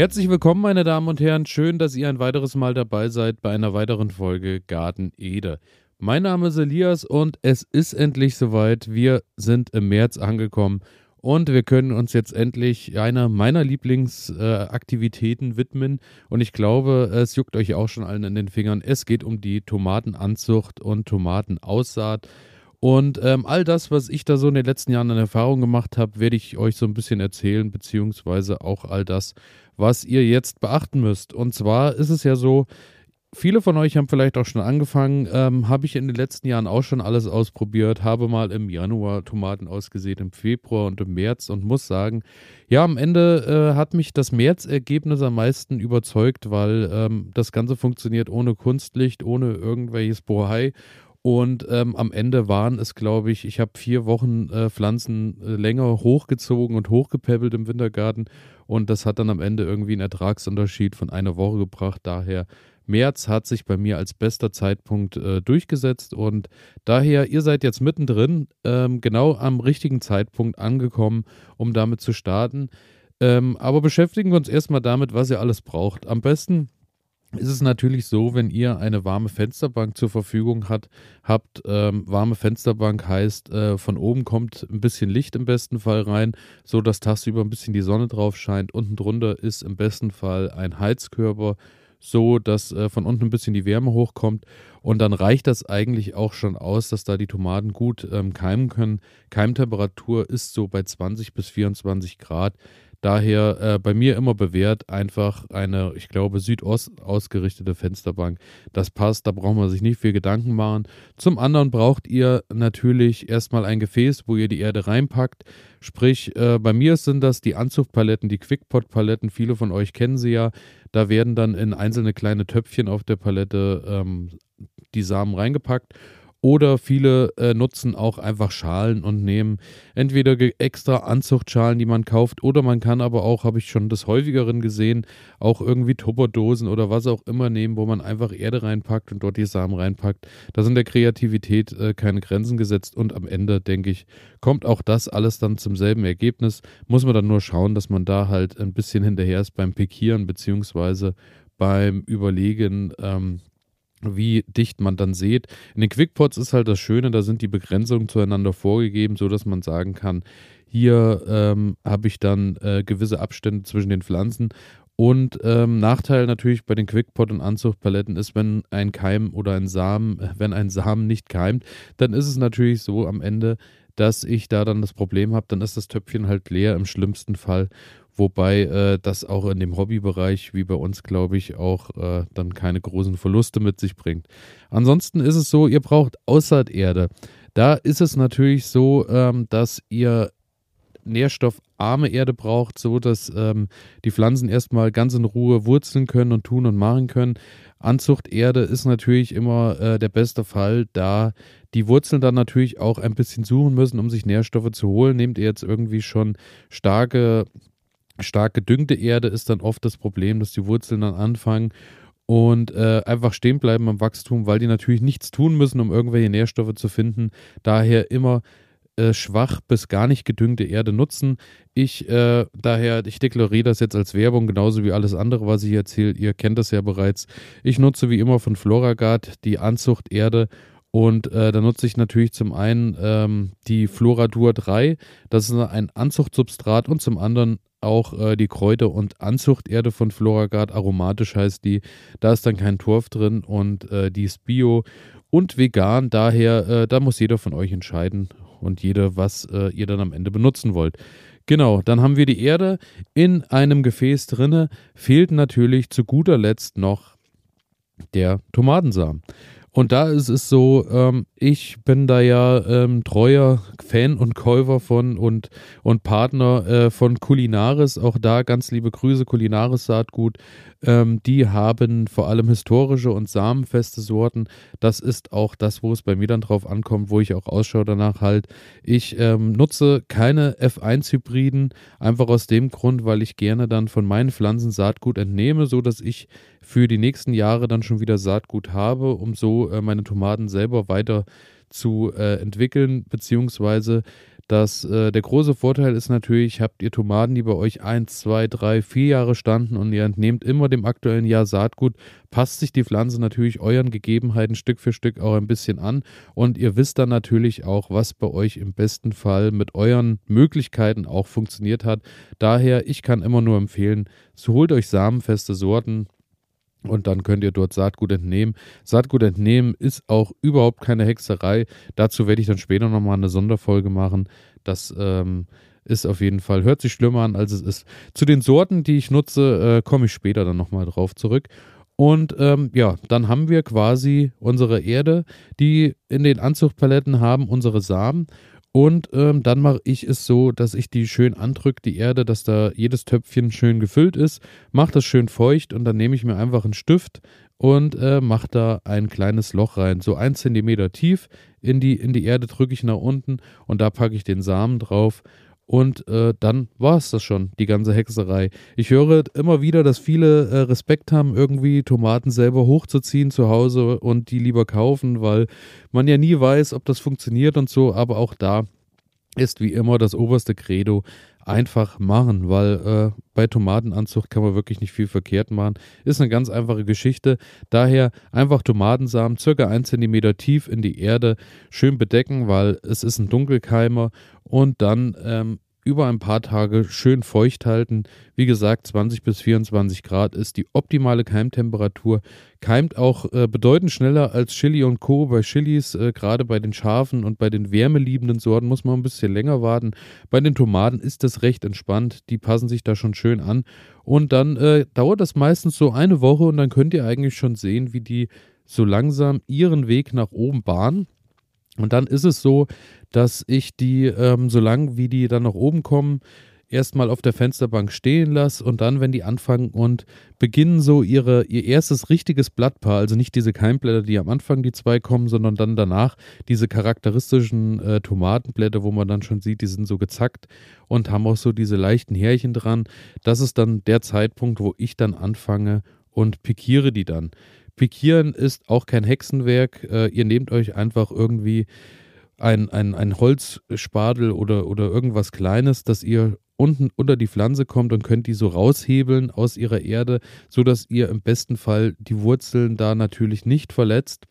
Herzlich willkommen, meine Damen und Herren. Schön, dass ihr ein weiteres Mal dabei seid bei einer weiteren Folge Garten Ede. Mein Name ist Elias und es ist endlich soweit. Wir sind im März angekommen und wir können uns jetzt endlich einer meiner Lieblingsaktivitäten äh, widmen. Und ich glaube, es juckt euch auch schon allen in den Fingern. Es geht um die Tomatenanzucht und Tomatenaussaat. Und ähm, all das, was ich da so in den letzten Jahren an Erfahrung gemacht habe, werde ich euch so ein bisschen erzählen, beziehungsweise auch all das, was ihr jetzt beachten müsst. Und zwar ist es ja so, viele von euch haben vielleicht auch schon angefangen, ähm, habe ich in den letzten Jahren auch schon alles ausprobiert, habe mal im Januar Tomaten ausgesät, im Februar und im März und muss sagen, ja, am Ende äh, hat mich das Märzergebnis am meisten überzeugt, weil ähm, das Ganze funktioniert ohne Kunstlicht, ohne irgendwelches Bohai und ähm, am Ende waren es, glaube ich, ich habe vier Wochen äh, Pflanzen äh, länger hochgezogen und hochgepäppelt im Wintergarten. Und das hat dann am Ende irgendwie einen Ertragsunterschied von einer Woche gebracht. Daher März hat sich bei mir als bester Zeitpunkt äh, durchgesetzt. Und daher, ihr seid jetzt mittendrin, ähm, genau am richtigen Zeitpunkt angekommen, um damit zu starten. Ähm, aber beschäftigen wir uns erstmal damit, was ihr alles braucht. Am besten ist es natürlich so, wenn ihr eine warme Fensterbank zur Verfügung hat, habt. Ähm, warme Fensterbank heißt, äh, von oben kommt ein bisschen Licht im besten Fall rein, so dass tagsüber ein bisschen die Sonne drauf scheint. Unten drunter ist im besten Fall ein Heizkörper, so dass äh, von unten ein bisschen die Wärme hochkommt. Und dann reicht das eigentlich auch schon aus, dass da die Tomaten gut ähm, keimen können. Keimtemperatur ist so bei 20 bis 24 Grad. Daher äh, bei mir immer bewährt einfach eine, ich glaube, Südost ausgerichtete Fensterbank. Das passt, da braucht man sich nicht viel Gedanken machen. Zum anderen braucht ihr natürlich erstmal ein Gefäß, wo ihr die Erde reinpackt. Sprich, äh, bei mir sind das die Anzuchtpaletten, die Quickpot-Paletten. Viele von euch kennen sie ja. Da werden dann in einzelne kleine Töpfchen auf der Palette ähm, die Samen reingepackt oder viele äh, nutzen auch einfach Schalen und nehmen entweder extra Anzuchtschalen, die man kauft, oder man kann aber auch, habe ich schon des häufigeren gesehen, auch irgendwie Tupperdosen oder was auch immer nehmen, wo man einfach Erde reinpackt und dort die Samen reinpackt. Da sind der Kreativität äh, keine Grenzen gesetzt und am Ende, denke ich, kommt auch das alles dann zum selben Ergebnis. Muss man dann nur schauen, dass man da halt ein bisschen hinterher ist beim Pikieren beziehungsweise beim Überlegen, ähm, wie dicht man dann sieht. In den Quickpots ist halt das Schöne, da sind die Begrenzungen zueinander vorgegeben, sodass man sagen kann, hier ähm, habe ich dann äh, gewisse Abstände zwischen den Pflanzen. Und ähm, Nachteil natürlich bei den Quickpot und Anzuchtpaletten ist, wenn ein Keim oder ein Samen, äh, wenn ein Samen nicht keimt, dann ist es natürlich so am Ende, dass ich da dann das Problem habe, dann ist das Töpfchen halt leer im schlimmsten Fall wobei äh, das auch in dem Hobbybereich, wie bei uns, glaube ich, auch äh, dann keine großen Verluste mit sich bringt. Ansonsten ist es so, ihr braucht Aussaaterde. Da ist es natürlich so, ähm, dass ihr nährstoffarme Erde braucht, so dass ähm, die Pflanzen erstmal ganz in Ruhe wurzeln können und tun und machen können. Anzuchterde ist natürlich immer äh, der beste Fall, da die Wurzeln dann natürlich auch ein bisschen suchen müssen, um sich Nährstoffe zu holen. Nehmt ihr jetzt irgendwie schon starke stark gedüngte Erde ist dann oft das Problem, dass die Wurzeln dann anfangen und äh, einfach stehen bleiben am Wachstum, weil die natürlich nichts tun müssen, um irgendwelche Nährstoffe zu finden. Daher immer äh, schwach bis gar nicht gedüngte Erde nutzen. Ich äh, daher, ich deklariere das jetzt als Werbung, genauso wie alles andere, was ich erzähle. Ihr kennt das ja bereits. Ich nutze wie immer von Floragard die Anzuchterde und äh, da nutze ich natürlich zum einen ähm, die Floradur 3, das ist ein Anzuchtsubstrat und zum anderen auch äh, die Kräuter- und Anzuchterde von Floragard, aromatisch heißt die. Da ist dann kein Torf drin und äh, die ist bio und vegan. Daher, äh, da muss jeder von euch entscheiden und jeder, was äh, ihr dann am Ende benutzen wollt. Genau, dann haben wir die Erde in einem Gefäß drinne. Fehlt natürlich zu guter Letzt noch der Tomatensamen. Und da ist es so, ähm, ich bin da ja ähm, treuer Fan und Käufer von und, und Partner äh, von Kulinaris. Auch da ganz liebe Grüße, Kulinaris Saatgut. Ähm, die haben vor allem historische und samenfeste Sorten. Das ist auch das, wo es bei mir dann drauf ankommt, wo ich auch Ausschau danach halt. Ich ähm, nutze keine F1-Hybriden, einfach aus dem Grund, weil ich gerne dann von meinen Pflanzen Saatgut entnehme, so dass ich für die nächsten Jahre dann schon wieder Saatgut habe, um so äh, meine Tomaten selber weiter zu äh, entwickeln, beziehungsweise dass äh, der große Vorteil ist natürlich, habt ihr Tomaten, die bei euch 1, 2, 3, 4 Jahre standen und ihr entnehmt immer dem aktuellen Jahr Saatgut, passt sich die Pflanze natürlich euren Gegebenheiten Stück für Stück auch ein bisschen an und ihr wisst dann natürlich auch, was bei euch im besten Fall mit euren Möglichkeiten auch funktioniert hat. Daher, ich kann immer nur empfehlen, so holt euch samenfeste Sorten, und dann könnt ihr dort Saatgut entnehmen. Saatgut entnehmen ist auch überhaupt keine Hexerei. Dazu werde ich dann später nochmal eine Sonderfolge machen. Das ähm, ist auf jeden Fall, hört sich schlimmer an, als es ist. Zu den Sorten, die ich nutze, äh, komme ich später dann nochmal drauf zurück. Und ähm, ja, dann haben wir quasi unsere Erde, die in den Anzuchtpaletten haben unsere Samen. Und ähm, dann mache ich es so, dass ich die schön andrücke, die Erde, dass da jedes Töpfchen schön gefüllt ist, mache das schön feucht und dann nehme ich mir einfach einen Stift und äh, mache da ein kleines Loch rein, so ein Zentimeter tief in die, in die Erde drücke ich nach unten und da packe ich den Samen drauf und äh, dann war es das schon, die ganze Hexerei. Ich höre immer wieder, dass viele äh, Respekt haben, irgendwie Tomaten selber hochzuziehen zu Hause und die lieber kaufen, weil man ja nie weiß, ob das funktioniert und so. Aber auch da ist wie immer das oberste Credo einfach machen, weil äh, bei Tomatenanzucht kann man wirklich nicht viel verkehrt machen. Ist eine ganz einfache Geschichte. Daher einfach Tomatensamen circa 1 cm tief in die Erde schön bedecken, weil es ist ein Dunkelkeimer und dann ähm, über ein paar Tage schön feucht halten. Wie gesagt, 20 bis 24 Grad ist die optimale Keimtemperatur. Keimt auch äh, bedeutend schneller als Chili und Co. Bei Chilis, äh, gerade bei den scharfen und bei den wärmeliebenden Sorten, muss man ein bisschen länger warten. Bei den Tomaten ist das recht entspannt. Die passen sich da schon schön an. Und dann äh, dauert das meistens so eine Woche und dann könnt ihr eigentlich schon sehen, wie die so langsam ihren Weg nach oben bahnen. Und dann ist es so, dass ich die, ähm, solange wie die dann nach oben kommen, erstmal auf der Fensterbank stehen lasse und dann, wenn die anfangen und beginnen so ihre, ihr erstes richtiges Blattpaar, also nicht diese Keimblätter, die am Anfang die zwei kommen, sondern dann danach diese charakteristischen äh, Tomatenblätter, wo man dann schon sieht, die sind so gezackt und haben auch so diese leichten Härchen dran. Das ist dann der Zeitpunkt, wo ich dann anfange und pikiere die dann. Pikieren ist auch kein Hexenwerk. Äh, ihr nehmt euch einfach irgendwie ein, ein, ein Holzspadel oder, oder irgendwas Kleines, dass ihr unten unter die Pflanze kommt und könnt die so raushebeln aus ihrer Erde, sodass ihr im besten Fall die Wurzeln da natürlich nicht verletzt.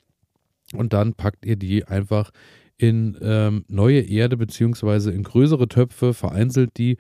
Und dann packt ihr die einfach in ähm, neue Erde beziehungsweise in größere Töpfe, vereinzelt die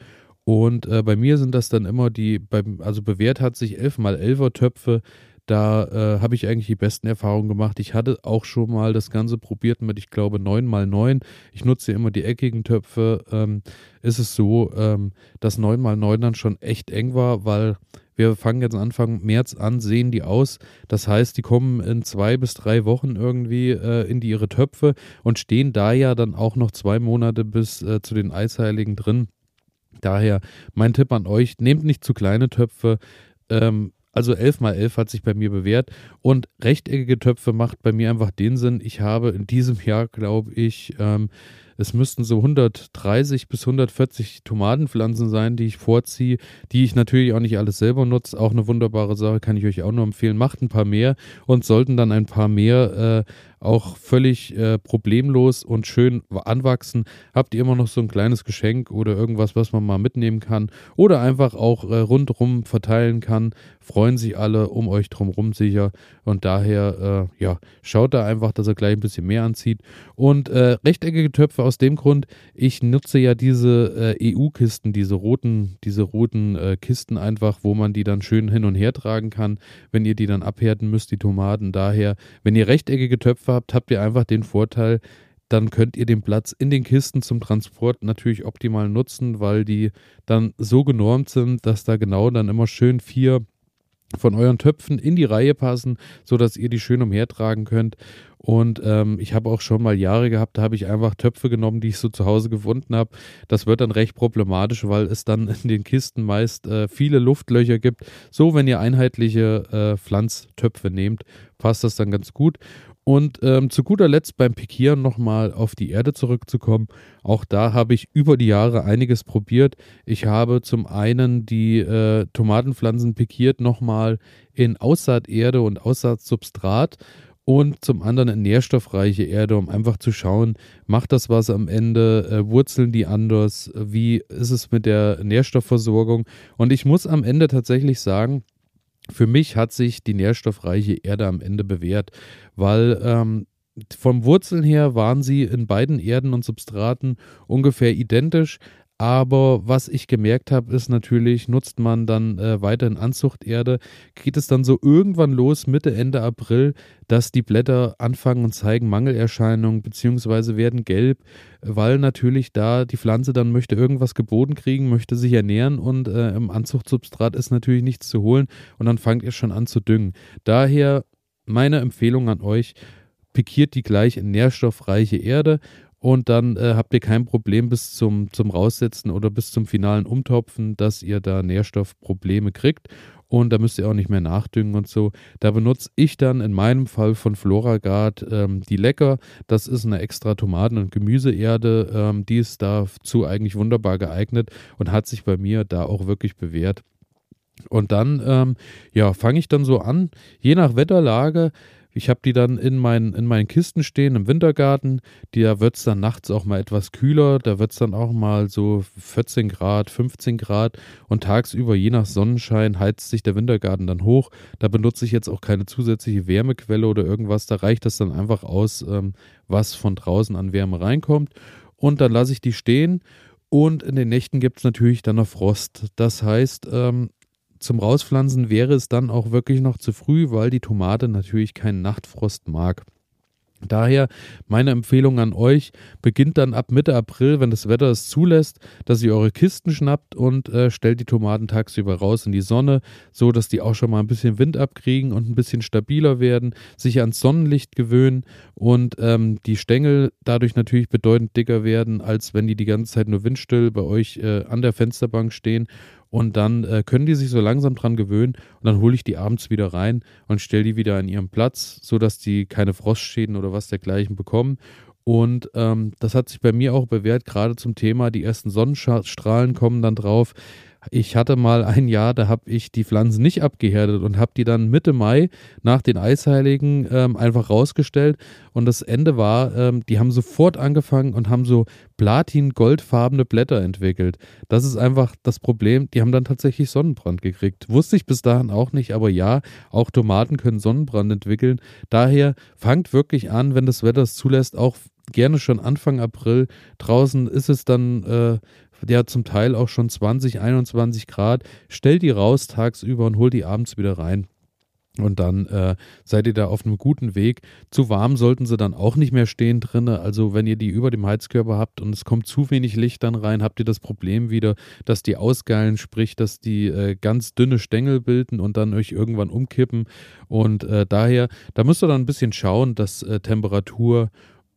und äh, bei mir sind das dann immer die, also bewährt hat sich 11 mal 11er Töpfe. Da äh, habe ich eigentlich die besten Erfahrungen gemacht. Ich hatte auch schon mal das Ganze probiert mit, ich glaube, 9 mal 9. Ich nutze immer die eckigen Töpfe. Ähm, ist es so, ähm, dass 9 mal 9 dann schon echt eng war, weil wir fangen jetzt Anfang März an, sehen die aus. Das heißt, die kommen in zwei bis drei Wochen irgendwie äh, in die ihre Töpfe und stehen da ja dann auch noch zwei Monate bis äh, zu den Eisheiligen drin. Daher mein Tipp an euch, nehmt nicht zu kleine Töpfe. Ähm, also 11 mal 11 hat sich bei mir bewährt und rechteckige Töpfe macht bei mir einfach den Sinn. Ich habe in diesem Jahr, glaube ich, ähm, es müssten so 130 bis 140 Tomatenpflanzen sein, die ich vorziehe, die ich natürlich auch nicht alles selber nutze. Auch eine wunderbare Sache, kann ich euch auch nur empfehlen. Macht ein paar mehr und sollten dann ein paar mehr äh, auch völlig äh, problemlos und schön anwachsen. Habt ihr immer noch so ein kleines Geschenk oder irgendwas, was man mal mitnehmen kann oder einfach auch äh, rundherum verteilen kann, freuen sich alle um euch drumherum sicher und daher, äh, ja, schaut da einfach, dass er gleich ein bisschen mehr anzieht und äh, rechteckige Töpfe aus dem Grund, ich nutze ja diese äh, EU-Kisten, diese roten, diese roten äh, Kisten einfach, wo man die dann schön hin und her tragen kann, wenn ihr die dann abhärten müsst, die Tomaten. Daher, wenn ihr rechteckige Töpfe habt, habt ihr einfach den Vorteil, dann könnt ihr den Platz in den Kisten zum Transport natürlich optimal nutzen, weil die dann so genormt sind, dass da genau dann immer schön vier von euren Töpfen in die Reihe passen, sodass ihr die schön umhertragen könnt. Und ähm, ich habe auch schon mal Jahre gehabt, da habe ich einfach Töpfe genommen, die ich so zu Hause gefunden habe. Das wird dann recht problematisch, weil es dann in den Kisten meist äh, viele Luftlöcher gibt. So, wenn ihr einheitliche äh, Pflanztöpfe nehmt, passt das dann ganz gut. Und ähm, zu guter Letzt beim Pikieren nochmal auf die Erde zurückzukommen. Auch da habe ich über die Jahre einiges probiert. Ich habe zum einen die äh, Tomatenpflanzen pikiert nochmal in Aussaaterde und Aussaatsubstrat und zum anderen eine nährstoffreiche Erde, um einfach zu schauen, macht das was am Ende, äh, wurzeln die anders, wie ist es mit der Nährstoffversorgung. Und ich muss am Ende tatsächlich sagen, für mich hat sich die nährstoffreiche Erde am Ende bewährt, weil ähm, vom Wurzeln her waren sie in beiden Erden und Substraten ungefähr identisch, aber was ich gemerkt habe, ist natürlich, nutzt man dann äh, weiterhin Anzuchterde, geht es dann so irgendwann los, Mitte, Ende April, dass die Blätter anfangen und zeigen Mangelerscheinungen, beziehungsweise werden gelb, weil natürlich da die Pflanze dann möchte irgendwas geboten kriegen, möchte sich ernähren und äh, im Anzuchtsubstrat ist natürlich nichts zu holen und dann fangt ihr schon an zu düngen. Daher meine Empfehlung an euch, pikiert die gleich in nährstoffreiche Erde und dann äh, habt ihr kein Problem bis zum, zum Raussetzen oder bis zum finalen Umtopfen, dass ihr da Nährstoffprobleme kriegt. Und da müsst ihr auch nicht mehr nachdüngen und so. Da benutze ich dann in meinem Fall von Floragard ähm, die Lecker. Das ist eine extra Tomaten- und Gemüseerde. Ähm, die ist dazu eigentlich wunderbar geeignet und hat sich bei mir da auch wirklich bewährt. Und dann, ähm, ja, fange ich dann so an, je nach Wetterlage ich habe die dann in meinen, in meinen Kisten stehen im Wintergarten. Da wird es dann nachts auch mal etwas kühler. Da wird es dann auch mal so 14 Grad, 15 Grad. Und tagsüber, je nach Sonnenschein, heizt sich der Wintergarten dann hoch. Da benutze ich jetzt auch keine zusätzliche Wärmequelle oder irgendwas. Da reicht das dann einfach aus, ähm, was von draußen an Wärme reinkommt. Und dann lasse ich die stehen. Und in den Nächten gibt es natürlich dann noch Frost. Das heißt, ähm, zum Rauspflanzen wäre es dann auch wirklich noch zu früh, weil die Tomate natürlich keinen Nachtfrost mag. Daher meine Empfehlung an euch, beginnt dann ab Mitte April, wenn das Wetter es zulässt, dass ihr eure Kisten schnappt und äh, stellt die Tomaten tagsüber raus in die Sonne, so dass die auch schon mal ein bisschen Wind abkriegen und ein bisschen stabiler werden, sich ans Sonnenlicht gewöhnen und ähm, die Stängel dadurch natürlich bedeutend dicker werden, als wenn die die ganze Zeit nur windstill bei euch äh, an der Fensterbank stehen und dann äh, können die sich so langsam dran gewöhnen und dann hole ich die abends wieder rein und stelle die wieder an ihren Platz, sodass die keine Frostschäden oder was dergleichen bekommen. Und ähm, das hat sich bei mir auch bewährt, gerade zum Thema, die ersten Sonnenstrahlen kommen dann drauf. Ich hatte mal ein Jahr, da habe ich die Pflanzen nicht abgehärtet und habe die dann Mitte Mai nach den Eisheiligen ähm, einfach rausgestellt. Und das Ende war, ähm, die haben sofort angefangen und haben so platin-goldfarbene Blätter entwickelt. Das ist einfach das Problem. Die haben dann tatsächlich Sonnenbrand gekriegt. Wusste ich bis dahin auch nicht, aber ja, auch Tomaten können Sonnenbrand entwickeln. Daher fangt wirklich an, wenn das Wetter es zulässt, auch gerne schon Anfang April. Draußen ist es dann äh, ja zum Teil auch schon 20, 21 Grad. Stellt die raus tagsüber und holt die abends wieder rein. Und dann äh, seid ihr da auf einem guten Weg. Zu warm sollten sie dann auch nicht mehr stehen drinnen. Also wenn ihr die über dem Heizkörper habt und es kommt zu wenig Licht dann rein, habt ihr das Problem wieder, dass die ausgeilen, sprich, dass die äh, ganz dünne Stängel bilden und dann euch irgendwann umkippen. Und äh, daher, da müsst ihr dann ein bisschen schauen, dass äh, Temperatur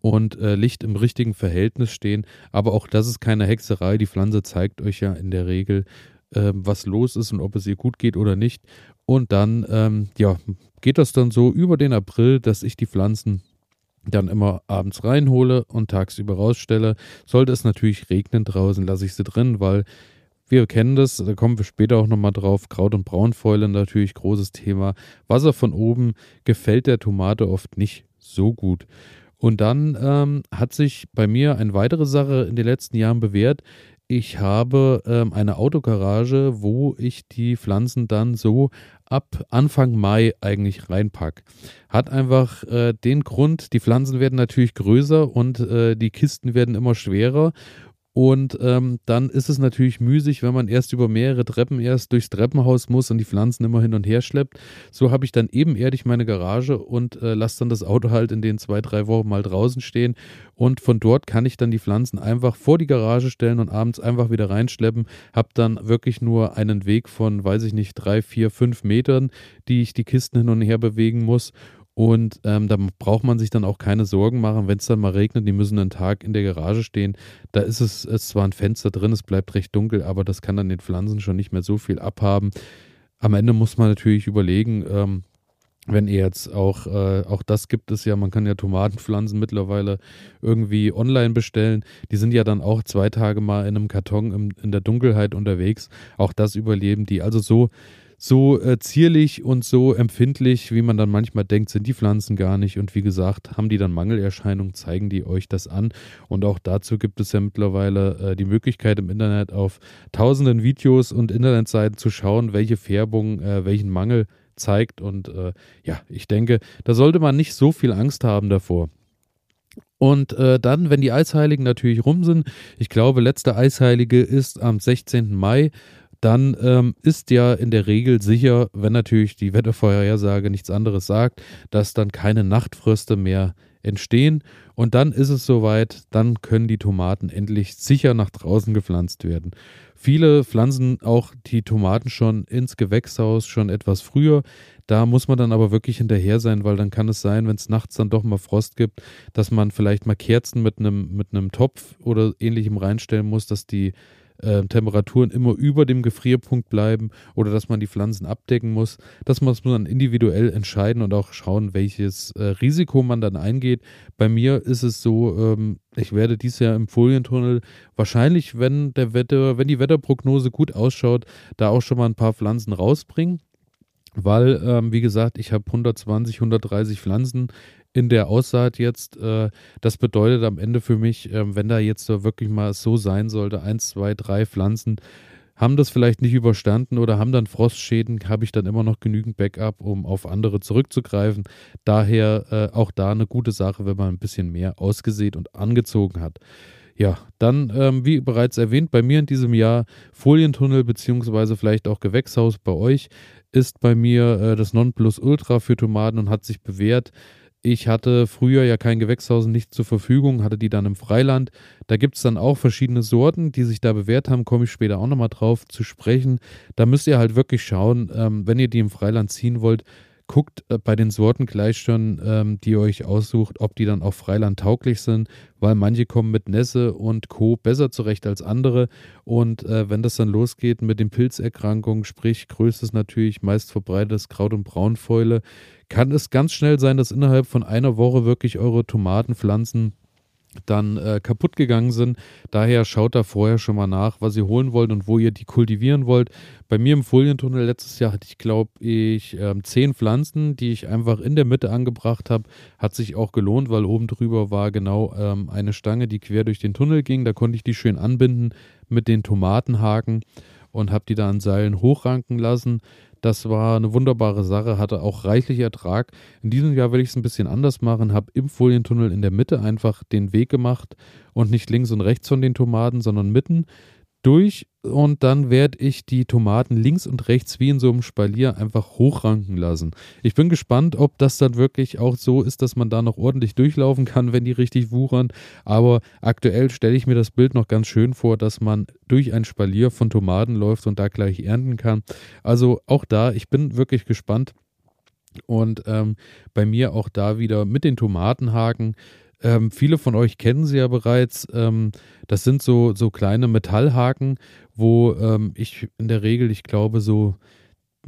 und äh, Licht im richtigen Verhältnis stehen. Aber auch das ist keine Hexerei. Die Pflanze zeigt euch ja in der Regel, äh, was los ist und ob es ihr gut geht oder nicht. Und dann, ähm, ja, geht das dann so über den April, dass ich die Pflanzen dann immer abends reinhole und tagsüber rausstelle. Sollte es natürlich regnen draußen, lasse ich sie drin, weil wir kennen das, da kommen wir später auch nochmal drauf. Kraut- und Braunfäule natürlich großes Thema. Wasser von oben gefällt der Tomate oft nicht so gut. Und dann ähm, hat sich bei mir eine weitere Sache in den letzten Jahren bewährt. Ich habe ähm, eine Autogarage, wo ich die Pflanzen dann so ab Anfang Mai eigentlich reinpacke. Hat einfach äh, den Grund, die Pflanzen werden natürlich größer und äh, die Kisten werden immer schwerer und ähm, dann ist es natürlich müßig, wenn man erst über mehrere Treppen erst durchs Treppenhaus muss und die Pflanzen immer hin und her schleppt. So habe ich dann ebenerdig meine Garage und äh, lasse dann das Auto halt in den zwei, drei Wochen mal draußen stehen. Und von dort kann ich dann die Pflanzen einfach vor die Garage stellen und abends einfach wieder reinschleppen. Habe dann wirklich nur einen Weg von, weiß ich nicht, drei, vier, fünf Metern, die ich die Kisten hin und her bewegen muss. Und ähm, da braucht man sich dann auch keine Sorgen machen, wenn es dann mal regnet, die müssen einen Tag in der Garage stehen. Da ist es, ist zwar ein Fenster drin, es bleibt recht dunkel, aber das kann dann den Pflanzen schon nicht mehr so viel abhaben. Am Ende muss man natürlich überlegen, ähm, wenn ihr jetzt auch, äh, auch das gibt es ja, man kann ja Tomatenpflanzen mittlerweile irgendwie online bestellen. Die sind ja dann auch zwei Tage mal in einem Karton im, in der Dunkelheit unterwegs. Auch das überleben die. Also so so äh, zierlich und so empfindlich, wie man dann manchmal denkt, sind die Pflanzen gar nicht. Und wie gesagt, haben die dann Mangelerscheinungen, zeigen die euch das an. Und auch dazu gibt es ja mittlerweile äh, die Möglichkeit im Internet auf tausenden Videos und Internetseiten zu schauen, welche Färbung äh, welchen Mangel zeigt. Und äh, ja, ich denke, da sollte man nicht so viel Angst haben davor. Und äh, dann, wenn die Eisheiligen natürlich rum sind, ich glaube, letzte Eisheilige ist am 16. Mai dann ähm, ist ja in der Regel sicher, wenn natürlich die Wettervorhersage nichts anderes sagt, dass dann keine Nachtfröste mehr entstehen. Und dann ist es soweit, dann können die Tomaten endlich sicher nach draußen gepflanzt werden. Viele pflanzen auch die Tomaten schon ins Gewächshaus schon etwas früher. Da muss man dann aber wirklich hinterher sein, weil dann kann es sein, wenn es nachts dann doch mal Frost gibt, dass man vielleicht mal Kerzen mit einem mit einem Topf oder ähnlichem reinstellen muss, dass die äh, Temperaturen immer über dem Gefrierpunkt bleiben oder dass man die Pflanzen abdecken muss. Das muss man individuell entscheiden und auch schauen, welches äh, Risiko man dann eingeht. Bei mir ist es so, ähm, ich werde dieses Jahr im Folientunnel wahrscheinlich, wenn der Wetter, wenn die Wetterprognose gut ausschaut, da auch schon mal ein paar Pflanzen rausbringen weil, ähm, wie gesagt, ich habe 120, 130 Pflanzen in der Aussaat jetzt. Äh, das bedeutet am Ende für mich, äh, wenn da jetzt so wirklich mal so sein sollte, eins, zwei, drei Pflanzen haben das vielleicht nicht überstanden oder haben dann Frostschäden, habe ich dann immer noch genügend Backup, um auf andere zurückzugreifen. Daher äh, auch da eine gute Sache, wenn man ein bisschen mehr ausgesät und angezogen hat. Ja, dann, ähm, wie bereits erwähnt, bei mir in diesem Jahr Folientunnel beziehungsweise vielleicht auch Gewächshaus bei euch ist bei mir äh, das Nonplusultra für Tomaten und hat sich bewährt. Ich hatte früher ja kein Gewächshaus nicht zur Verfügung, hatte die dann im Freiland. Da gibt es dann auch verschiedene Sorten, die sich da bewährt haben, komme ich später auch nochmal drauf zu sprechen. Da müsst ihr halt wirklich schauen, ähm, wenn ihr die im Freiland ziehen wollt, guckt äh, bei den Sorten gleich schon, ähm, die ihr euch aussucht, ob die dann auch Freiland tauglich sind, weil manche kommen mit Nässe und Co. besser zurecht als andere. Und äh, wenn das dann losgeht mit den Pilzerkrankungen, sprich größtes natürlich meist verbreitetes Kraut- und Braunfäule, kann es ganz schnell sein, dass innerhalb von einer Woche wirklich eure Tomatenpflanzen dann äh, kaputt gegangen sind. Daher schaut da vorher schon mal nach, was ihr holen wollt und wo ihr die kultivieren wollt. Bei mir im Folientunnel letztes Jahr hatte ich, glaube ich, ähm, zehn Pflanzen, die ich einfach in der Mitte angebracht habe. Hat sich auch gelohnt, weil oben drüber war genau ähm, eine Stange, die quer durch den Tunnel ging. Da konnte ich die schön anbinden mit den Tomatenhaken und habe die da an Seilen hochranken lassen. Das war eine wunderbare Sache, hatte auch reichlich Ertrag. In diesem Jahr will ich es ein bisschen anders machen, habe im Folientunnel in der Mitte einfach den Weg gemacht und nicht links und rechts von den Tomaten, sondern mitten durch und dann werde ich die Tomaten links und rechts wie in so einem Spalier einfach hochranken lassen. Ich bin gespannt, ob das dann wirklich auch so ist, dass man da noch ordentlich durchlaufen kann, wenn die richtig wuchern. Aber aktuell stelle ich mir das Bild noch ganz schön vor, dass man durch ein Spalier von Tomaten läuft und da gleich ernten kann. Also auch da, ich bin wirklich gespannt. Und ähm, bei mir auch da wieder mit den Tomatenhaken ähm, viele von euch kennen sie ja bereits. Ähm, das sind so, so kleine Metallhaken, wo ähm, ich in der Regel, ich glaube, so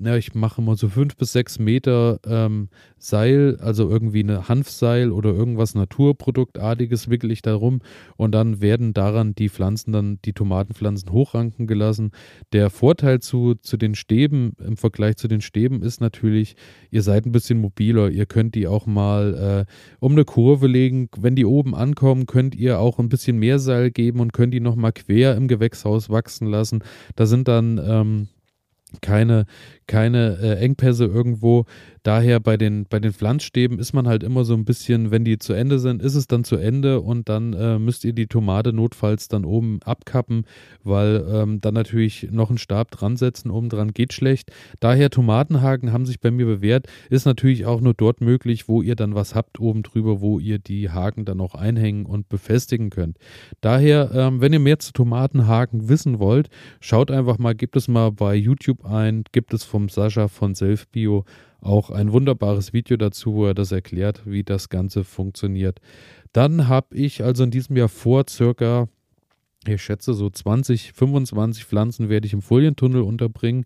ja, ich mache immer so fünf bis sechs Meter ähm, Seil, also irgendwie eine Hanfseil oder irgendwas Naturproduktartiges wickel ich da rum und dann werden daran die Pflanzen dann, die Tomatenpflanzen hochranken gelassen. Der Vorteil zu, zu den Stäben im Vergleich zu den Stäben ist natürlich, ihr seid ein bisschen mobiler, ihr könnt die auch mal äh, um eine Kurve legen. Wenn die oben ankommen, könnt ihr auch ein bisschen mehr Seil geben und könnt die nochmal quer im Gewächshaus wachsen lassen. Da sind dann ähm, keine, keine äh, Engpässe irgendwo. Daher bei den, bei den Pflanzstäben ist man halt immer so ein bisschen, wenn die zu Ende sind, ist es dann zu Ende und dann äh, müsst ihr die Tomate notfalls dann oben abkappen, weil ähm, dann natürlich noch einen Stab dran setzen, oben dran geht schlecht. Daher Tomatenhaken haben sich bei mir bewährt, ist natürlich auch nur dort möglich, wo ihr dann was habt oben drüber, wo ihr die Haken dann auch einhängen und befestigen könnt. Daher, ähm, wenn ihr mehr zu Tomatenhaken wissen wollt, schaut einfach mal, gebt es mal bei YouTube ein, gibt es vom Sascha von Selfbio auch ein wunderbares Video dazu, wo er das erklärt, wie das Ganze funktioniert. Dann habe ich also in diesem Jahr vor, circa, ich schätze so 20, 25 Pflanzen werde ich im Folientunnel unterbringen.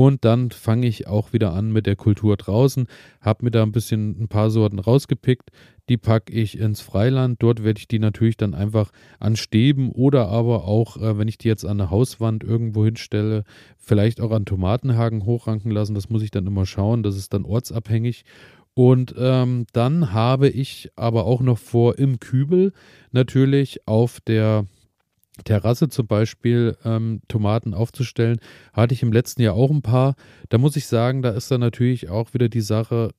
Und dann fange ich auch wieder an mit der Kultur draußen, habe mir da ein bisschen ein paar Sorten rausgepickt, die packe ich ins Freiland. Dort werde ich die natürlich dann einfach an Stäben oder aber auch, äh, wenn ich die jetzt an eine Hauswand irgendwo hinstelle, vielleicht auch an Tomatenhagen hochranken lassen. Das muss ich dann immer schauen. Das ist dann ortsabhängig. Und ähm, dann habe ich aber auch noch vor, im Kübel natürlich auf der Terrasse zum Beispiel ähm, Tomaten aufzustellen, hatte ich im letzten Jahr auch ein paar. Da muss ich sagen, da ist dann natürlich auch wieder die Sache,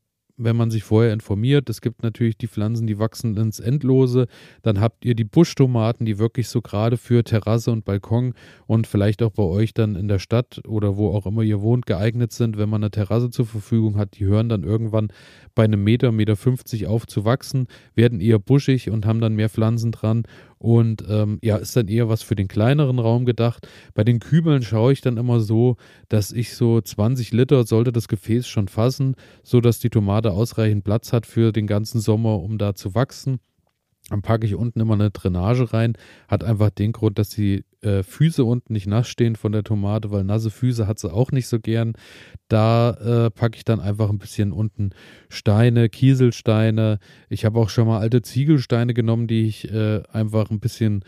wenn man sich vorher informiert. Es gibt natürlich die Pflanzen, die wachsen ins Endlose. Dann habt ihr die Buschtomaten, die wirklich so gerade für Terrasse und Balkon und vielleicht auch bei euch dann in der Stadt oder wo auch immer ihr wohnt, geeignet sind, wenn man eine Terrasse zur Verfügung hat. Die hören dann irgendwann bei einem Meter, Meter 50 auf zu wachsen, werden eher buschig und haben dann mehr Pflanzen dran und ähm, ja, ist dann eher was für den kleineren Raum gedacht. Bei den Kübeln schaue ich dann immer so, dass ich so 20 Liter sollte das Gefäß schon fassen, sodass die Tomate ausreichend Platz hat für den ganzen Sommer, um da zu wachsen. Dann packe ich unten immer eine Drainage rein. Hat einfach den Grund, dass die äh, Füße unten nicht nass stehen von der Tomate, weil nasse Füße hat sie auch nicht so gern. Da äh, packe ich dann einfach ein bisschen unten Steine, Kieselsteine. Ich habe auch schon mal alte Ziegelsteine genommen, die ich äh, einfach ein bisschen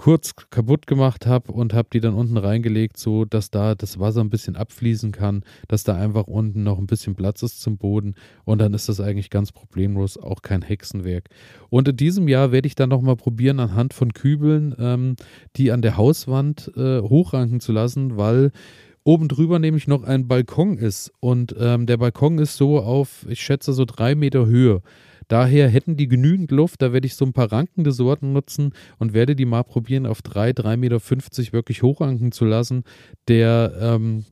kurz kaputt gemacht habe und habe die dann unten reingelegt, so dass da das Wasser ein bisschen abfließen kann, dass da einfach unten noch ein bisschen Platz ist zum Boden und dann ist das eigentlich ganz problemlos, auch kein Hexenwerk. Und in diesem Jahr werde ich dann nochmal probieren, anhand von Kübeln, ähm, die an der Hauswand äh, hochranken zu lassen, weil oben drüber nämlich noch ein Balkon ist und ähm, der Balkon ist so auf, ich schätze so drei Meter Höhe. Daher hätten die genügend Luft. Da werde ich so ein paar rankende Sorten nutzen und werde die mal probieren, auf 3, 3,50 Meter wirklich hochranken zu lassen. Der, ähm,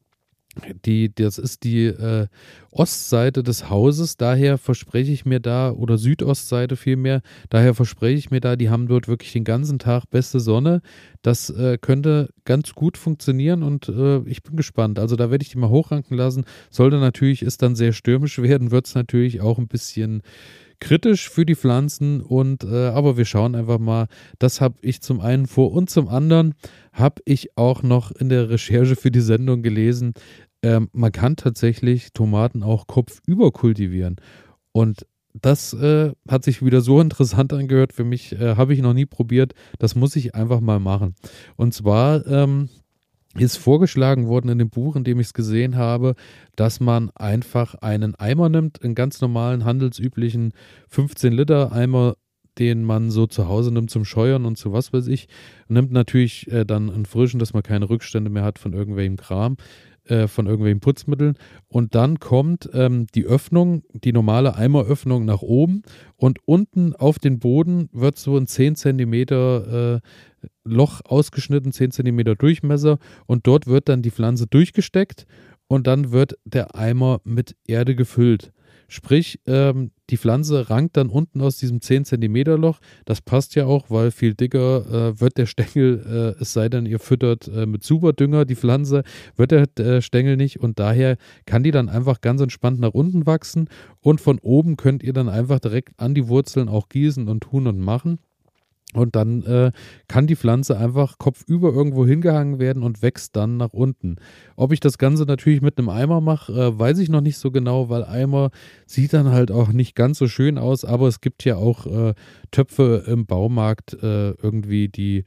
die, das ist die äh, Ostseite des Hauses, daher verspreche ich mir da, oder Südostseite vielmehr, daher verspreche ich mir da, die haben dort wirklich den ganzen Tag beste Sonne. Das äh, könnte ganz gut funktionieren und äh, ich bin gespannt. Also da werde ich die mal hochranken lassen. Sollte natürlich, ist dann sehr stürmisch werden, wird es natürlich auch ein bisschen kritisch für die Pflanzen und äh, aber wir schauen einfach mal. Das habe ich zum einen vor und zum anderen habe ich auch noch in der Recherche für die Sendung gelesen. Ähm, man kann tatsächlich Tomaten auch kopfüber kultivieren und das äh, hat sich wieder so interessant angehört für mich. Äh, habe ich noch nie probiert. Das muss ich einfach mal machen. Und zwar ähm, ist vorgeschlagen worden in dem Buch, in dem ich es gesehen habe, dass man einfach einen Eimer nimmt, einen ganz normalen, handelsüblichen 15-Liter-Eimer, den man so zu Hause nimmt zum Scheuern und zu was weiß ich. Nimmt natürlich äh, dann einen frischen, dass man keine Rückstände mehr hat von irgendwelchem Kram, äh, von irgendwelchen Putzmitteln. Und dann kommt ähm, die Öffnung, die normale Eimeröffnung nach oben und unten auf den Boden wird so ein 10 Zentimeter äh, Loch ausgeschnitten, 10 cm Durchmesser und dort wird dann die Pflanze durchgesteckt und dann wird der Eimer mit Erde gefüllt. Sprich, ähm, die Pflanze rankt dann unten aus diesem 10 cm Loch. Das passt ja auch, weil viel dicker äh, wird der Stängel, äh, es sei denn, ihr füttert äh, mit Superdünger die Pflanze, wird der äh, Stängel nicht und daher kann die dann einfach ganz entspannt nach unten wachsen und von oben könnt ihr dann einfach direkt an die Wurzeln auch gießen und tun und machen. Und dann äh, kann die Pflanze einfach kopfüber irgendwo hingehangen werden und wächst dann nach unten. Ob ich das Ganze natürlich mit einem Eimer mache, äh, weiß ich noch nicht so genau, weil Eimer sieht dann halt auch nicht ganz so schön aus. Aber es gibt ja auch äh, Töpfe im Baumarkt äh, irgendwie, die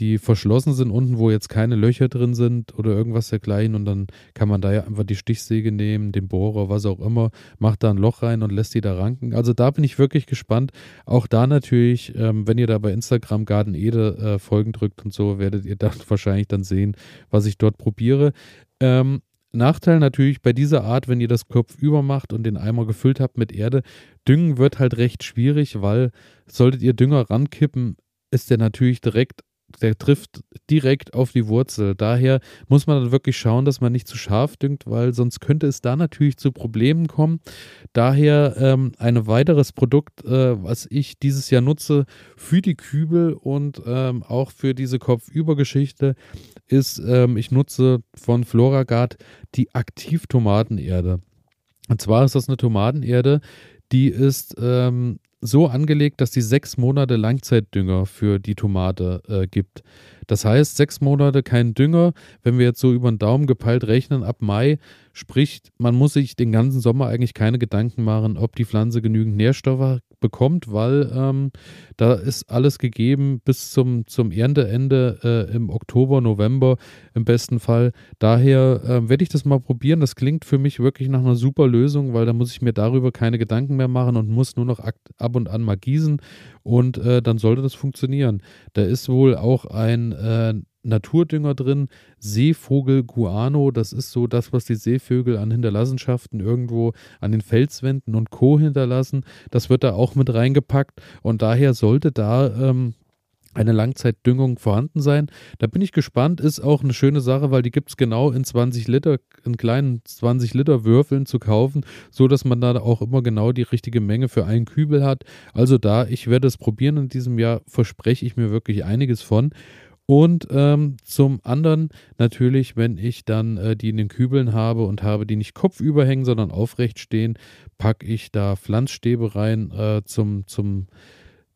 die verschlossen sind unten, wo jetzt keine Löcher drin sind oder irgendwas dergleichen. Und dann kann man da ja einfach die Stichsäge nehmen, den Bohrer, was auch immer, macht da ein Loch rein und lässt die da ranken. Also da bin ich wirklich gespannt. Auch da natürlich, ähm, wenn ihr da bei Instagram Garden Ede äh, Folgen drückt und so, werdet ihr da wahrscheinlich dann sehen, was ich dort probiere. Ähm, Nachteil natürlich bei dieser Art, wenn ihr das Kopf übermacht und den Eimer gefüllt habt mit Erde, Düngen wird halt recht schwierig, weil solltet ihr Dünger rankippen, ist der natürlich direkt der trifft direkt auf die Wurzel. Daher muss man dann wirklich schauen, dass man nicht zu scharf düngt, weil sonst könnte es da natürlich zu Problemen kommen. Daher ähm, ein weiteres Produkt, äh, was ich dieses Jahr nutze für die Kübel und ähm, auch für diese Kopfübergeschichte, ist, ähm, ich nutze von Floragard die Aktivtomatenerde. Und zwar ist das eine Tomatenerde, die ist ähm, so angelegt, dass die sechs Monate Langzeitdünger für die Tomate äh, gibt. Das heißt, sechs Monate kein Dünger. Wenn wir jetzt so über den Daumen gepeilt rechnen, ab Mai Sprich, man muss sich den ganzen Sommer eigentlich keine Gedanken machen, ob die Pflanze genügend Nährstoffe bekommt, weil ähm, da ist alles gegeben bis zum, zum Ernteende äh, im Oktober, November im besten Fall. Daher äh, werde ich das mal probieren. Das klingt für mich wirklich nach einer super Lösung, weil da muss ich mir darüber keine Gedanken mehr machen und muss nur noch ab und an mal gießen und äh, dann sollte das funktionieren. Da ist wohl auch ein äh, Naturdünger drin, Seevogel Guano, das ist so das, was die Seevögel an Hinterlassenschaften irgendwo an den Felswänden und Co. hinterlassen. Das wird da auch mit reingepackt und daher sollte da ähm, eine Langzeitdüngung vorhanden sein. Da bin ich gespannt, ist auch eine schöne Sache, weil die gibt es genau in 20 Liter, in kleinen 20 Liter Würfeln zu kaufen, so dass man da auch immer genau die richtige Menge für einen Kübel hat. Also da, ich werde es probieren in diesem Jahr, verspreche ich mir wirklich einiges von. Und ähm, zum anderen natürlich, wenn ich dann äh, die in den Kübeln habe und habe die nicht kopfüber hängen, sondern aufrecht stehen, packe ich da Pflanzstäbe rein äh, zum, zum,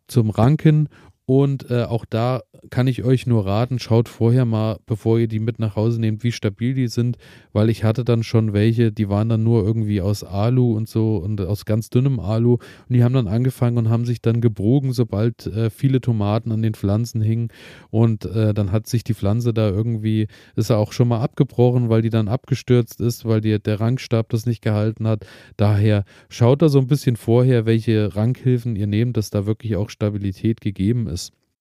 zum Ranken und äh, auch da kann ich euch nur raten, schaut vorher mal, bevor ihr die mit nach Hause nehmt, wie stabil die sind, weil ich hatte dann schon welche, die waren dann nur irgendwie aus Alu und so und aus ganz dünnem Alu und die haben dann angefangen und haben sich dann gebrogen, sobald äh, viele Tomaten an den Pflanzen hingen und äh, dann hat sich die Pflanze da irgendwie, ist er auch schon mal abgebrochen, weil die dann abgestürzt ist, weil die, der Rankstab das nicht gehalten hat. Daher schaut da so ein bisschen vorher, welche Rankhilfen ihr nehmt, dass da wirklich auch Stabilität gegeben ist.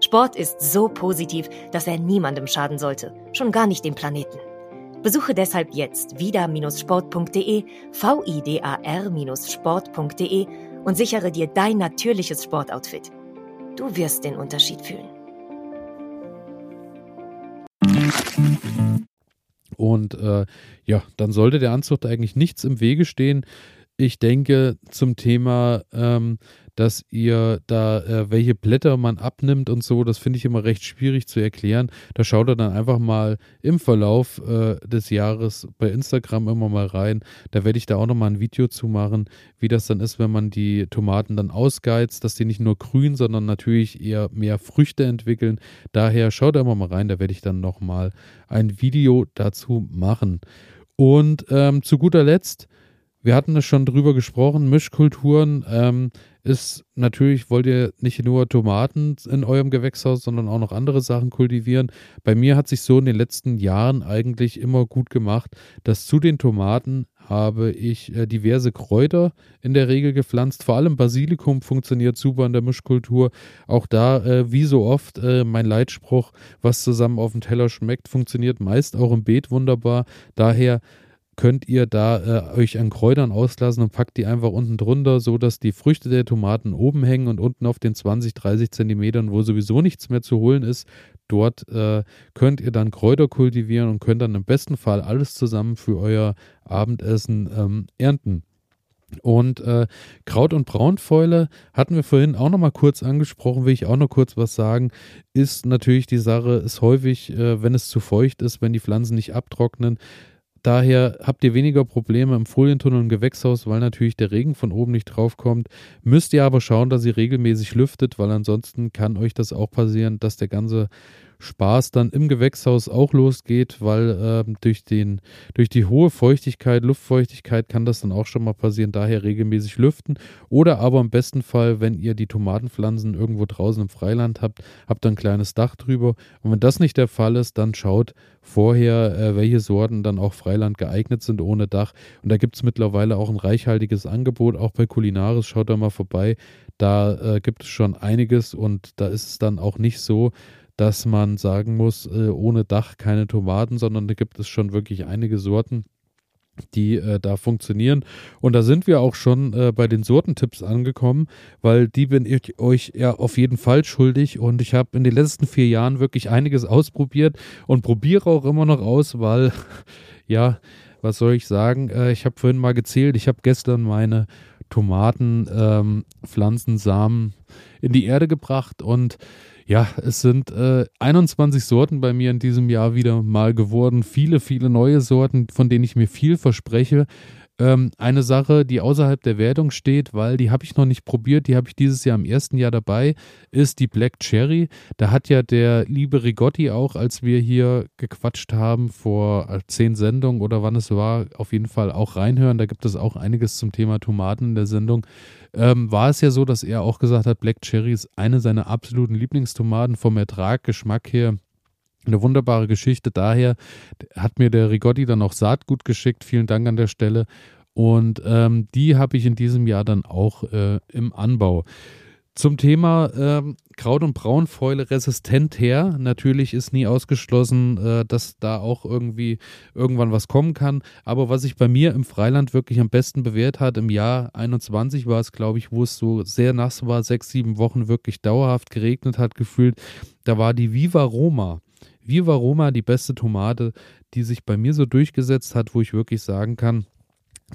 Sport ist so positiv, dass er niemandem schaden sollte, schon gar nicht dem Planeten. Besuche deshalb jetzt vida-sport.de, vidar-sport.de und sichere dir dein natürliches Sportoutfit. Du wirst den Unterschied fühlen. Und äh, ja, dann sollte der Anzucht eigentlich nichts im Wege stehen. Ich denke zum Thema ähm, dass ihr da, äh, welche Blätter man abnimmt und so, das finde ich immer recht schwierig zu erklären. Da schaut ihr dann einfach mal im Verlauf äh, des Jahres bei Instagram immer mal rein. Da werde ich da auch nochmal ein Video zu machen, wie das dann ist, wenn man die Tomaten dann ausgeizt, dass die nicht nur grün, sondern natürlich eher mehr Früchte entwickeln. Daher schaut da immer mal rein, da werde ich dann nochmal ein Video dazu machen. Und ähm, zu guter Letzt, wir hatten es schon drüber gesprochen, Mischkulturen. Ähm, ist natürlich, wollt ihr nicht nur Tomaten in eurem Gewächshaus, sondern auch noch andere Sachen kultivieren. Bei mir hat sich so in den letzten Jahren eigentlich immer gut gemacht, dass zu den Tomaten habe ich äh, diverse Kräuter in der Regel gepflanzt. Vor allem Basilikum funktioniert super in der Mischkultur. Auch da, äh, wie so oft, äh, mein Leitspruch, was zusammen auf dem Teller schmeckt, funktioniert meist auch im Beet wunderbar. Daher könnt ihr da äh, euch an Kräutern auslassen und packt die einfach unten drunter, so dass die Früchte der Tomaten oben hängen und unten auf den 20, 30 Zentimetern, wo sowieso nichts mehr zu holen ist, dort äh, könnt ihr dann Kräuter kultivieren und könnt dann im besten Fall alles zusammen für euer Abendessen ähm, ernten. Und äh, Kraut- und Braunfäule hatten wir vorhin auch noch mal kurz angesprochen, will ich auch noch kurz was sagen, ist natürlich die Sache, ist häufig, äh, wenn es zu feucht ist, wenn die Pflanzen nicht abtrocknen, Daher habt ihr weniger Probleme im Folientunnel und Gewächshaus, weil natürlich der Regen von oben nicht draufkommt. Müsst ihr aber schauen, dass ihr regelmäßig lüftet, weil ansonsten kann euch das auch passieren, dass der ganze Spaß dann im Gewächshaus auch losgeht, weil äh, durch, den, durch die hohe Feuchtigkeit, Luftfeuchtigkeit kann das dann auch schon mal passieren. Daher regelmäßig lüften. Oder aber im besten Fall, wenn ihr die Tomatenpflanzen irgendwo draußen im Freiland habt, habt ihr ein kleines Dach drüber. Und wenn das nicht der Fall ist, dann schaut vorher, äh, welche Sorten dann auch Freiland geeignet sind ohne Dach. Und da gibt es mittlerweile auch ein reichhaltiges Angebot, auch bei Kulinaris. Schaut da mal vorbei. Da äh, gibt es schon einiges und da ist es dann auch nicht so, dass man sagen muss, äh, ohne Dach keine Tomaten, sondern da gibt es schon wirklich einige Sorten. die äh, da funktionieren. Und da sind wir auch schon äh, bei den Sortentipps angekommen, weil die bin ich euch ja auf jeden Fall schuldig. Und ich habe in den letzten vier Jahren wirklich einiges ausprobiert und probiere auch immer noch aus, weil, ja, was soll ich sagen? Äh, ich habe vorhin mal gezählt, ich habe gestern meine Tomaten, ähm, Pflanzen, Samen in die Erde gebracht und ja, es sind äh, 21 Sorten bei mir in diesem Jahr wieder mal geworden. Viele, viele neue Sorten, von denen ich mir viel verspreche. Ähm, eine Sache, die außerhalb der Wertung steht, weil die habe ich noch nicht probiert, die habe ich dieses Jahr im ersten Jahr dabei, ist die Black Cherry. Da hat ja der liebe Rigotti auch, als wir hier gequatscht haben vor äh, zehn Sendungen oder wann es war, auf jeden Fall auch reinhören. Da gibt es auch einiges zum Thema Tomaten in der Sendung. Ähm, war es ja so, dass er auch gesagt hat, Black Cherry ist eine seiner absoluten Lieblingstomaten vom Ertrag, Geschmack her eine wunderbare Geschichte. Daher hat mir der Rigotti dann auch Saatgut geschickt. Vielen Dank an der Stelle. Und ähm, die habe ich in diesem Jahr dann auch äh, im Anbau. Zum Thema ähm, Kraut- und Braunfäule resistent her. Natürlich ist nie ausgeschlossen, äh, dass da auch irgendwie irgendwann was kommen kann. Aber was sich bei mir im Freiland wirklich am besten bewährt hat, im Jahr 21 war es, glaube ich, wo es so sehr nass war, sechs, sieben Wochen wirklich dauerhaft geregnet hat, gefühlt. Da war die Viva Roma Viva Roma die beste Tomate, die sich bei mir so durchgesetzt hat, wo ich wirklich sagen kann,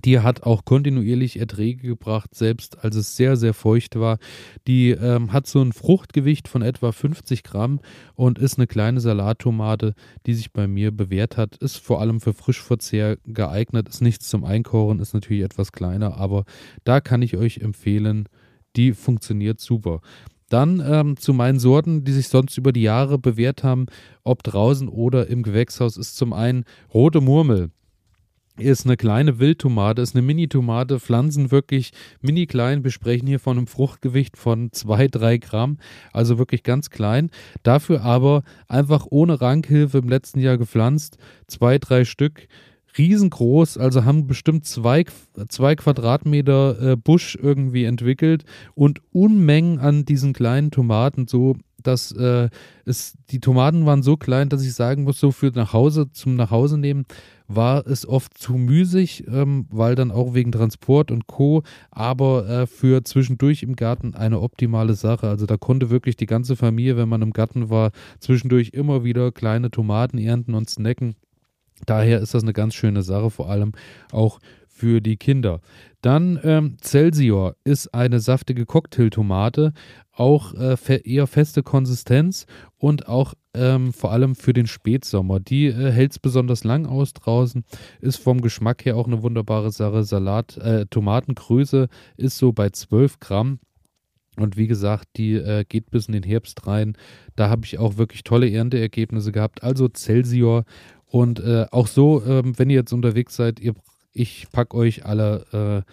die hat auch kontinuierlich Erträge gebracht, selbst als es sehr, sehr feucht war. Die ähm, hat so ein Fruchtgewicht von etwa 50 Gramm und ist eine kleine Salattomate, die sich bei mir bewährt hat. Ist vor allem für Frischverzehr geeignet, ist nichts zum Einkochen, ist natürlich etwas kleiner, aber da kann ich euch empfehlen, die funktioniert super. Dann ähm, zu meinen Sorten, die sich sonst über die Jahre bewährt haben, ob draußen oder im Gewächshaus, ist zum einen rote Murmel. Ist eine kleine Wildtomate, ist eine Mini-Tomate, Pflanzen wirklich mini klein. Wir sprechen hier von einem Fruchtgewicht von 2, 3 Gramm, also wirklich ganz klein. Dafür aber einfach ohne Rankhilfe im letzten Jahr gepflanzt, zwei, drei Stück. Riesengroß, also haben bestimmt zwei, zwei Quadratmeter äh, Busch irgendwie entwickelt. Und Unmengen an diesen kleinen Tomaten, so dass äh, es, die Tomaten waren so klein, dass ich sagen muss, so für nach Hause, zum Nachhause nehmen, war es oft zu müßig, ähm, weil dann auch wegen Transport und Co. Aber äh, für zwischendurch im Garten eine optimale Sache. Also da konnte wirklich die ganze Familie, wenn man im Garten war, zwischendurch immer wieder kleine Tomaten ernten und snacken. Daher ist das eine ganz schöne Sache, vor allem auch für die Kinder. Dann ähm, Celsior ist eine saftige Cocktailtomate, auch äh, eher feste Konsistenz und auch ähm, vor allem für den Spätsommer. Die äh, hält es besonders lang aus draußen, ist vom Geschmack her auch eine wunderbare Sache. Salat, äh, Tomatengröße ist so bei 12 Gramm. Und wie gesagt, die äh, geht bis in den Herbst rein. Da habe ich auch wirklich tolle Ernteergebnisse gehabt. Also Celsior und äh, auch so, ähm, wenn ihr jetzt unterwegs seid, ihr, ich packe euch alle äh,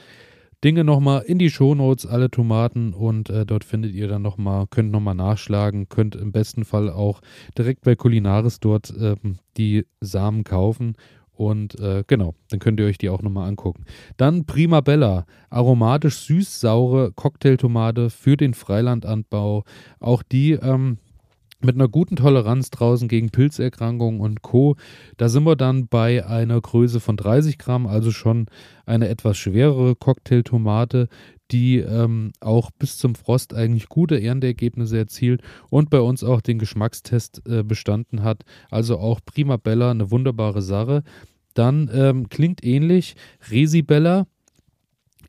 Dinge nochmal in die Shownotes, alle Tomaten und äh, dort findet ihr dann nochmal, könnt nochmal nachschlagen, könnt im besten Fall auch direkt bei Kulinaris dort ähm, die Samen kaufen und äh, genau, dann könnt ihr euch die auch nochmal angucken. Dann Prima Bella, aromatisch süß-saure Cocktailtomate für den Freilandanbau. Auch die ähm, mit einer guten Toleranz draußen gegen Pilzerkrankungen und Co. Da sind wir dann bei einer Größe von 30 Gramm, also schon eine etwas schwerere Cocktailtomate, die ähm, auch bis zum Frost eigentlich gute Ernteergebnisse erzielt und bei uns auch den Geschmackstest äh, bestanden hat. Also auch Prima Bella, eine wunderbare Sache. Dann ähm, klingt ähnlich Resibella,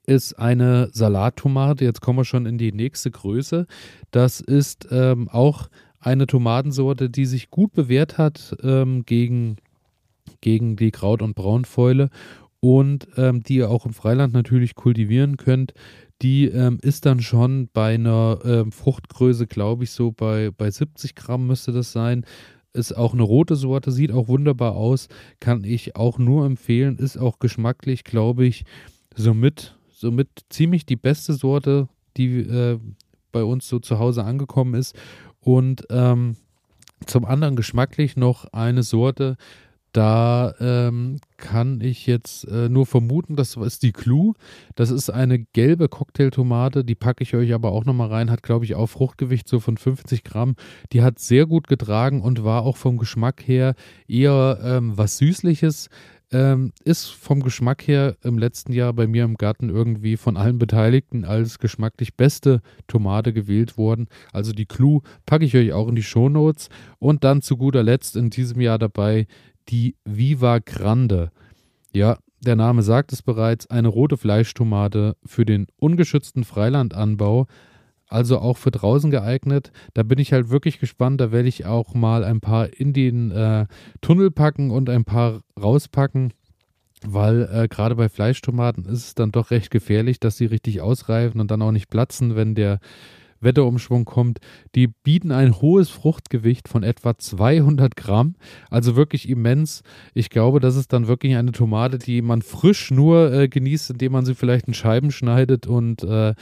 ist eine Salattomate. Jetzt kommen wir schon in die nächste Größe. Das ist ähm, auch eine Tomatensorte, die sich gut bewährt hat ähm, gegen, gegen die Kraut- und Braunfäule und ähm, die ihr auch im Freiland natürlich kultivieren könnt. Die ähm, ist dann schon bei einer ähm, Fruchtgröße, glaube ich, so bei, bei 70 Gramm müsste das sein. Ist auch eine rote Sorte, sieht auch wunderbar aus, kann ich auch nur empfehlen, ist auch geschmacklich, glaube ich, somit, somit ziemlich die beste Sorte, die äh, bei uns so zu Hause angekommen ist. Und ähm, zum anderen geschmacklich noch eine Sorte, da ähm, kann ich jetzt äh, nur vermuten, das ist die Clue. Das ist eine gelbe Cocktailtomate, die packe ich euch aber auch nochmal rein, hat glaube ich auch Fruchtgewicht so von 50 Gramm. Die hat sehr gut getragen und war auch vom Geschmack her eher ähm, was Süßliches. Ähm, ist vom Geschmack her im letzten Jahr bei mir im Garten irgendwie von allen Beteiligten als geschmacklich beste Tomate gewählt worden. Also die Clue packe ich euch auch in die Shownotes. Und dann zu guter Letzt in diesem Jahr dabei die Viva Grande. Ja, der Name sagt es bereits, eine rote Fleischtomate für den ungeschützten Freilandanbau also auch für draußen geeignet. Da bin ich halt wirklich gespannt. Da werde ich auch mal ein paar in den äh, Tunnel packen und ein paar rauspacken, weil äh, gerade bei Fleischtomaten ist es dann doch recht gefährlich, dass sie richtig ausreifen und dann auch nicht platzen, wenn der Wetterumschwung kommt. Die bieten ein hohes Fruchtgewicht von etwa 200 Gramm, also wirklich immens. Ich glaube, das ist dann wirklich eine Tomate, die man frisch nur äh, genießt, indem man sie vielleicht in Scheiben schneidet und äh,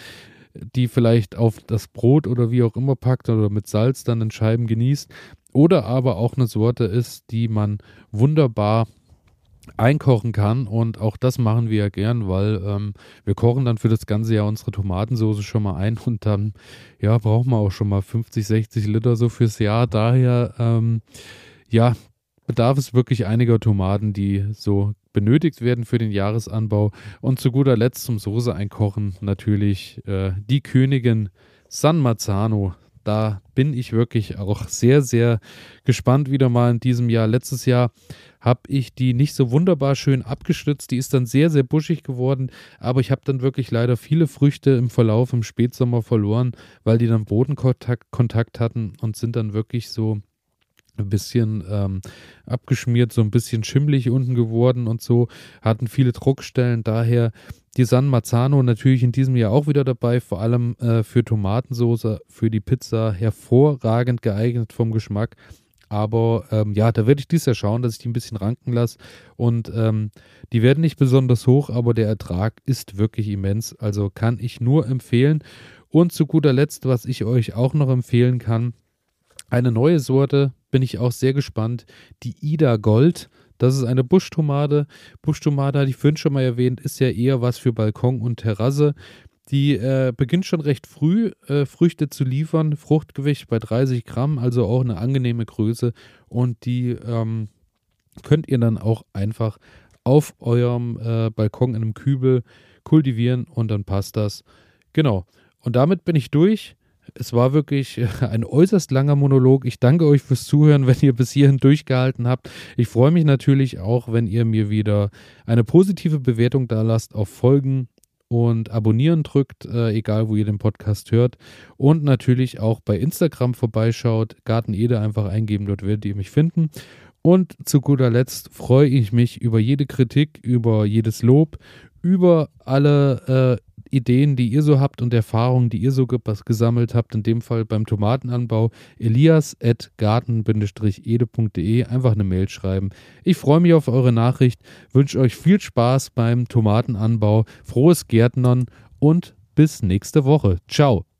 die vielleicht auf das Brot oder wie auch immer packt oder mit Salz dann in Scheiben genießt. Oder aber auch eine Sorte ist, die man wunderbar einkochen kann und auch das machen wir ja gern, weil ähm, wir kochen dann für das ganze Jahr unsere Tomatensauce schon mal ein und dann ja brauchen wir auch schon mal 50, 60 Liter so fürs Jahr. Daher ähm, ja bedarf es wirklich einiger Tomaten, die so benötigt werden für den Jahresanbau. Und zu guter Letzt zum Soße einkochen natürlich äh, die Königin San Marzano. Da bin ich wirklich auch sehr, sehr gespannt wieder mal in diesem Jahr. Letztes Jahr habe ich die nicht so wunderbar schön abgestützt. Die ist dann sehr, sehr buschig geworden. Aber ich habe dann wirklich leider viele Früchte im Verlauf im Spätsommer verloren, weil die dann Bodenkontakt Kontakt hatten und sind dann wirklich so ein bisschen ähm, abgeschmiert, so ein bisschen schimmlig unten geworden und so, hatten viele Druckstellen, daher die San Marzano natürlich in diesem Jahr auch wieder dabei, vor allem äh, für Tomatensauce, für die Pizza hervorragend geeignet vom Geschmack. Aber ähm, ja, da werde ich dies Jahr schauen, dass ich die ein bisschen ranken lasse. Und ähm, die werden nicht besonders hoch, aber der Ertrag ist wirklich immens. Also kann ich nur empfehlen. Und zu guter Letzt, was ich euch auch noch empfehlen kann, eine neue Sorte, bin ich auch sehr gespannt. Die Ida Gold. Das ist eine Buschtomate. Buschtomate, hatte ich vorhin schon mal erwähnt, ist ja eher was für Balkon und Terrasse. Die äh, beginnt schon recht früh äh, Früchte zu liefern. Fruchtgewicht bei 30 Gramm, also auch eine angenehme Größe. Und die ähm, könnt ihr dann auch einfach auf eurem äh, Balkon in einem Kübel kultivieren und dann passt das. Genau. Und damit bin ich durch. Es war wirklich ein äußerst langer Monolog. Ich danke euch fürs Zuhören, wenn ihr bis hierhin durchgehalten habt. Ich freue mich natürlich auch, wenn ihr mir wieder eine positive Bewertung da lasst auf Folgen und abonnieren drückt, äh, egal wo ihr den Podcast hört. Und natürlich auch bei Instagram vorbeischaut. Garten Ede einfach eingeben, dort werdet ihr mich finden. Und zu guter Letzt freue ich mich über jede Kritik, über jedes Lob, über alle äh, Ideen, die ihr so habt und Erfahrungen, die ihr so gesammelt habt, in dem Fall beim Tomatenanbau, elias.garten-ede.de, einfach eine Mail schreiben. Ich freue mich auf eure Nachricht, wünsche euch viel Spaß beim Tomatenanbau, frohes Gärtnern und bis nächste Woche. Ciao.